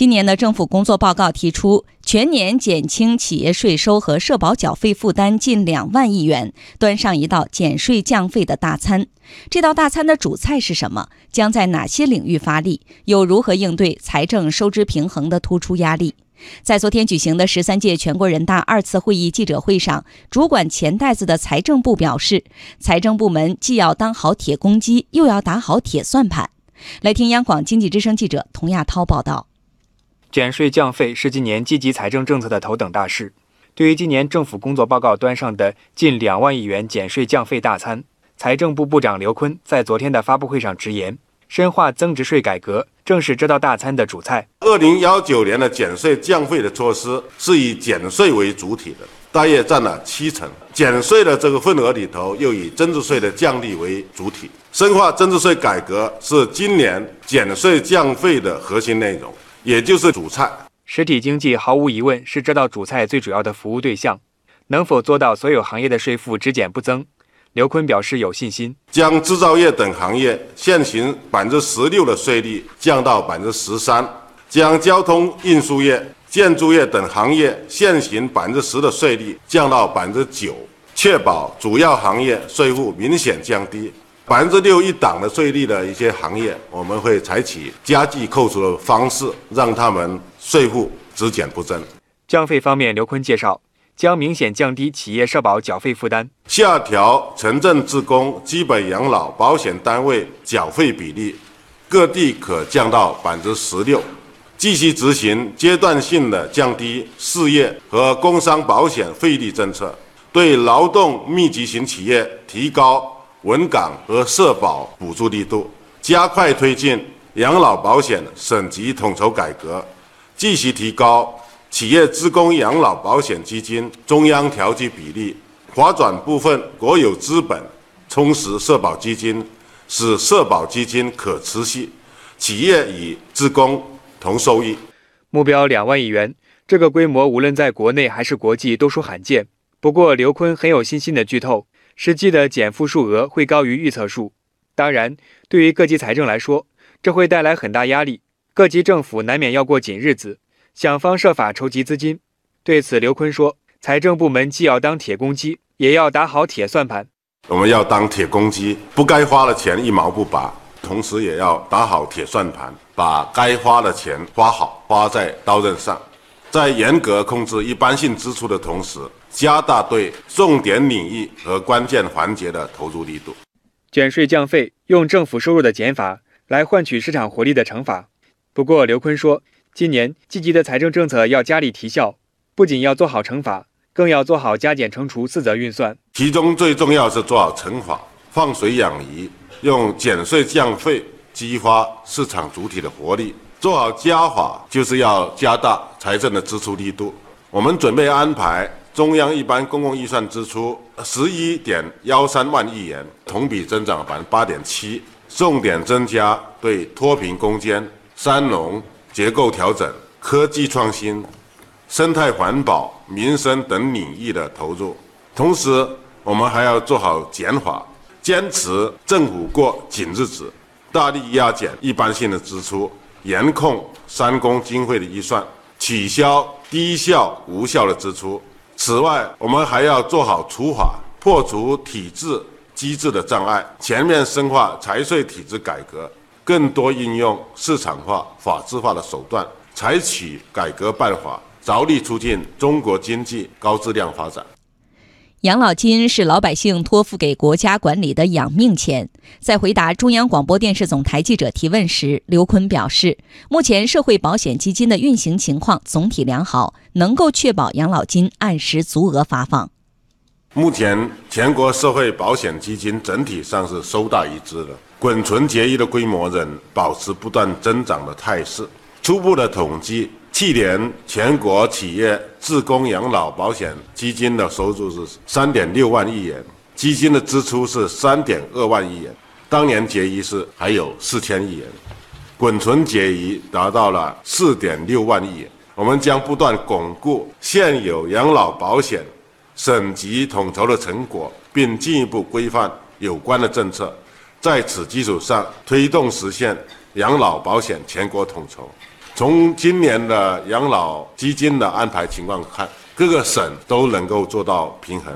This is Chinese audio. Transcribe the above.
今年的政府工作报告提出，全年减轻企业税收和社保缴费负担近两万亿元，端上一道减税降费的大餐。这道大餐的主菜是什么？将在哪些领域发力？又如何应对财政收支平衡的突出压力？在昨天举行的十三届全国人大二次会议记者会上，主管钱袋子的财政部表示，财政部门既要当好铁公鸡，又要打好铁算盘。来听央广经济之声记者童亚涛报道。减税降费是今年积极财政政策的头等大事。对于今年政府工作报告端上的近两万亿元减税降费大餐，财政部部长刘昆在昨天的发布会上直言，深化增值税改革正是这道大餐的主菜。二零幺九年的减税降费的措施是以减税为主体的，大约占了七成。减税的这个份额里头，又以增值税的降低为主体。深化增值税改革是今年减税降费的核心内容。也就是主菜，实体经济毫无疑问是这道主菜最主要的服务对象。能否做到所有行业的税负只减不增？刘坤表示有信心，将制造业等行业现行百分之十六的税率降到百分之十三，将交通运输业、建筑业等行业现行百分之十的税率降到百分之九，确保主要行业税负明显降低。百分之六一档的税率的一些行业，我们会采取加计扣除的方式，让他们税负只减不增。降费方面，刘坤介绍，将明显降低企业社保缴费负担，下调城镇职工基本养老保险单位缴费比例，各地可降到百分之十六，继续执行阶段性的降低事业和工伤保险费率政策，对劳动密集型企业提高。稳岗和社保补助力度，加快推进养老保险省级统筹改革，继续提高企业职工养老保险基金中央调剂比例，划转部分国有资本，充实社保基金，使社保基金可持续，企业与职工同受益。目标两万亿元，这个规模无论在国内还是国际都属罕见。不过刘坤很有信心的剧透。实际的减负数额会高于预测数，当然，对于各级财政来说，这会带来很大压力。各级政府难免要过紧日子，想方设法筹集资金。对此，刘坤说：“财政部门既要当铁公鸡，也要打好铁算盘。我们要当铁公鸡，不该花的钱一毛不拔；同时，也要打好铁算盘，把该花的钱花好，花在刀刃上。在严格控制一般性支出的同时。”加大对重点领域和关键环节的投入力度，减税降费，用政府收入的减法来换取市场活力的乘法。不过，刘坤说，今年积极的财政政策要加力提效，不仅要做好乘法，更要做好加减乘除四则运算。其中最重要是做好乘法，放水养鱼，用减税降费激发市场主体的活力；做好加法，就是要加大财政的支出力度。我们准备安排。中央一般公共预算支出十一点幺三万亿元，同比增长百分之八点七，重点增加对脱贫攻坚、三农结构调整、科技创新、生态环保、民生等领域的投入。同时，我们还要做好减法，坚持政府过紧日子，大力压减一般性的支出，严控三公经费的预算，取消低效无效的支出。此外，我们还要做好除法，破除体制机制的障碍，全面深化财税体制改革，更多应用市场化、法治化的手段，采取改革办法，着力促进中国经济高质量发展。养老金是老百姓托付给国家管理的养命钱。在回答中央广播电视总台记者提问时，刘坤表示，目前社会保险基金的运行情况总体良好，能够确保养老金按时足额发放。目前，全国社会保险基金整体上是收大一支的，滚存结余的规模仍保持不断增长的态势。初步的统计。去年全国企业自供养老保险基金的收入是三点六万亿元，基金的支出是三点二万亿元，当年结余是还有四千亿元，滚存结余达到了四点六万亿元。我们将不断巩固现有养老保险省级统筹的成果，并进一步规范有关的政策，在此基础上推动实现养老保险全国统筹。从今年的养老基金的安排情况看，各个省都能够做到平衡。